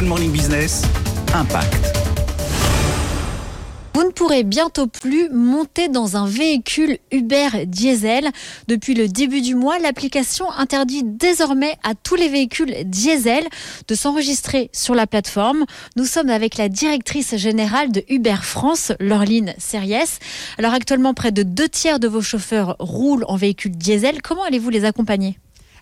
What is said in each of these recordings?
Good Morning Business, Impact. Vous ne pourrez bientôt plus monter dans un véhicule Uber diesel. Depuis le début du mois, l'application interdit désormais à tous les véhicules diesel de s'enregistrer sur la plateforme. Nous sommes avec la directrice générale de Uber France, Laureline Series. Alors actuellement, près de deux tiers de vos chauffeurs roulent en véhicule diesel. Comment allez-vous les accompagner?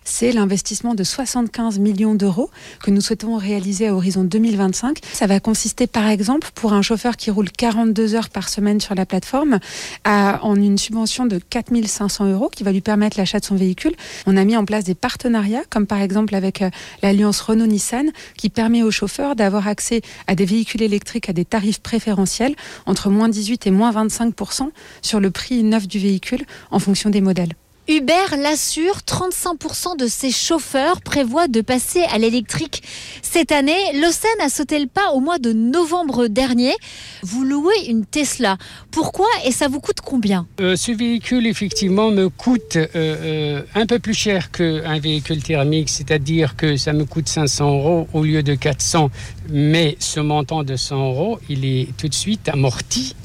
C'est l'investissement de 75 millions d'euros que nous souhaitons réaliser à horizon 2025. Ça va consister par exemple pour un chauffeur qui roule 42 heures par semaine sur la plateforme en une subvention de 4500 euros qui va lui permettre l'achat de son véhicule. On a mis en place des partenariats comme par exemple avec euh, l'alliance Renault-Nissan qui permet aux chauffeurs d'avoir accès à des véhicules électriques à des tarifs préférentiels entre moins 18 et moins 25% sur le prix neuf du véhicule en fonction des modèles. Uber l'assure, 35% de ses chauffeurs prévoient de passer à l'électrique cette année. L'Océan a sauté le pas au mois de novembre dernier. Vous louez une Tesla. Pourquoi et ça vous coûte combien? Euh, Ce véhicule, effectivement, me coûte euh, euh, un peu plus cher qu'un véhicule thermique, c'est-à-dire que ça me coûte 500 euros au lieu de 400. Mais ce montant de 100 euros, il est tout de suite amorti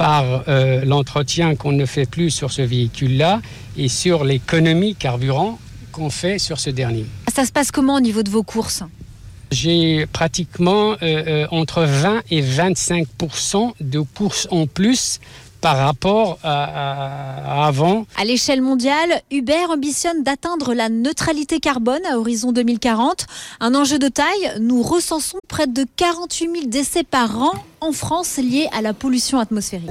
par euh, l'entretien qu'on ne fait plus sur ce véhicule-là et sur l'économie carburant qu'on fait sur ce dernier. Ça se passe comment au niveau de vos courses? J'ai pratiquement euh, euh, entre 20 et 25 de courses en plus par rapport à, avant. À l'échelle mondiale, Uber ambitionne d'atteindre la neutralité carbone à horizon 2040. Un enjeu de taille, nous recensons près de 48 000 décès par an en France liés à la pollution atmosphérique.